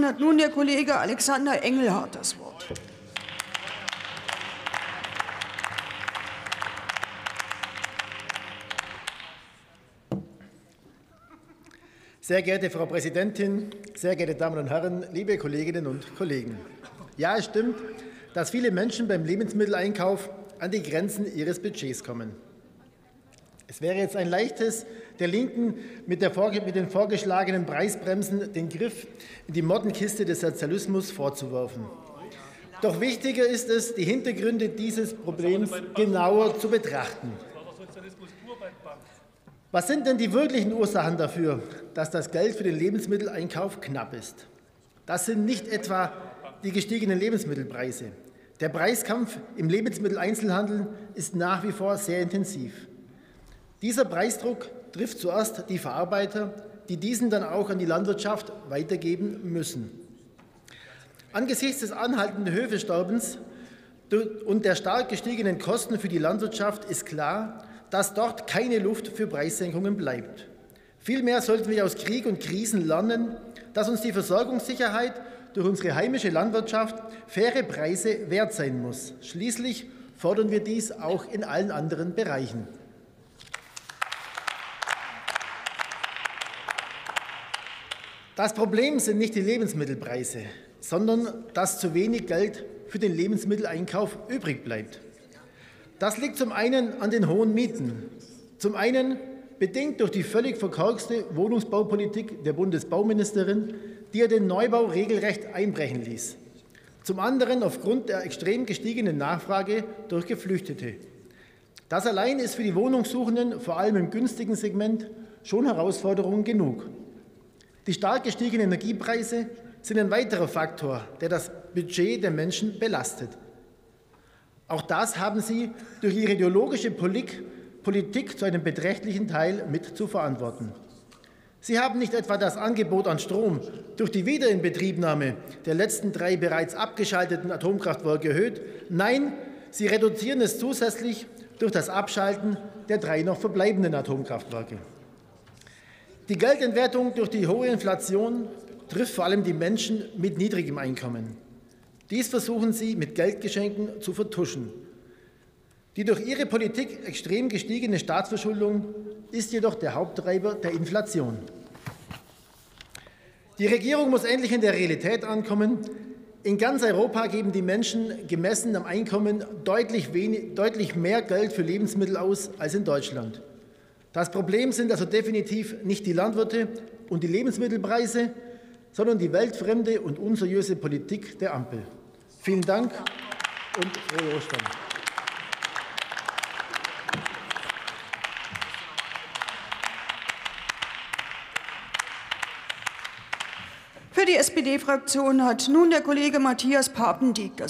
SPD-Fraktion hat nun der Kollege Alexander Engelhardt das Wort. Sehr geehrte Frau Präsidentin, sehr geehrte Damen und Herren, liebe Kolleginnen und Kollegen! Ja, es stimmt, dass viele Menschen beim Lebensmitteleinkauf an die Grenzen ihres Budgets kommen. Es wäre jetzt ein leichtes, der Linken mit, der, mit, den vorgeschlagenen Preisbremsen den Griff in die Mottenkiste des Sozialismus vorzuwerfen. Doch wichtiger ist es, die Hintergründe dieses Problems genauer zu betrachten. Was sind denn die wirklichen Ursachen dafür, dass das Geld für den Lebensmitteleinkauf knapp ist? Das sind nicht etwa die gestiegenen Lebensmittelpreise. Der Preiskampf im Lebensmitteleinzelhandel ist nach wie vor sehr intensiv. Dieser Preisdruck trifft zuerst die Verarbeiter, die diesen dann auch an die Landwirtschaft weitergeben müssen. Angesichts des anhaltenden Höfesterbens und der stark gestiegenen Kosten für die Landwirtschaft ist klar, dass dort keine Luft für Preissenkungen bleibt. Vielmehr sollten wir aus Krieg und Krisen lernen, dass uns die Versorgungssicherheit durch unsere heimische Landwirtschaft faire Preise wert sein muss. Schließlich fordern wir dies auch in allen anderen Bereichen. Das Problem sind nicht die Lebensmittelpreise, sondern dass zu wenig Geld für den Lebensmitteleinkauf übrig bleibt. Das liegt zum einen an den hohen Mieten, zum einen bedingt durch die völlig verkorkste Wohnungsbaupolitik der Bundesbauministerin, die er den Neubau regelrecht einbrechen ließ. Zum anderen aufgrund der extrem gestiegenen Nachfrage durch Geflüchtete. Das allein ist für die Wohnungssuchenden, vor allem im günstigen Segment, schon Herausforderung genug. Die stark gestiegenen Energiepreise sind ein weiterer Faktor, der das Budget der Menschen belastet. Auch das haben Sie durch Ihre ideologische Politik zu einem beträchtlichen Teil mit zu verantworten. Sie haben nicht etwa das Angebot an Strom durch die Wiederinbetriebnahme der letzten drei bereits abgeschalteten Atomkraftwerke erhöht. Nein, Sie reduzieren es zusätzlich durch das Abschalten der drei noch verbleibenden Atomkraftwerke. Die Geldentwertung durch die hohe Inflation trifft vor allem die Menschen mit niedrigem Einkommen. Dies versuchen sie mit Geldgeschenken zu vertuschen. Die durch ihre Politik extrem gestiegene Staatsverschuldung ist jedoch der Haupttreiber der Inflation. Die Regierung muss endlich in der Realität ankommen. In ganz Europa geben die Menschen gemessen am Einkommen deutlich, wenig, deutlich mehr Geld für Lebensmittel aus als in Deutschland. Das Problem sind also definitiv nicht die Landwirte und die Lebensmittelpreise, sondern die weltfremde und unseriöse Politik der Ampel. Vielen Dank und frohe Ostern. Für die SPD-Fraktion hat nun der Kollege Matthias Papendieck das Wort.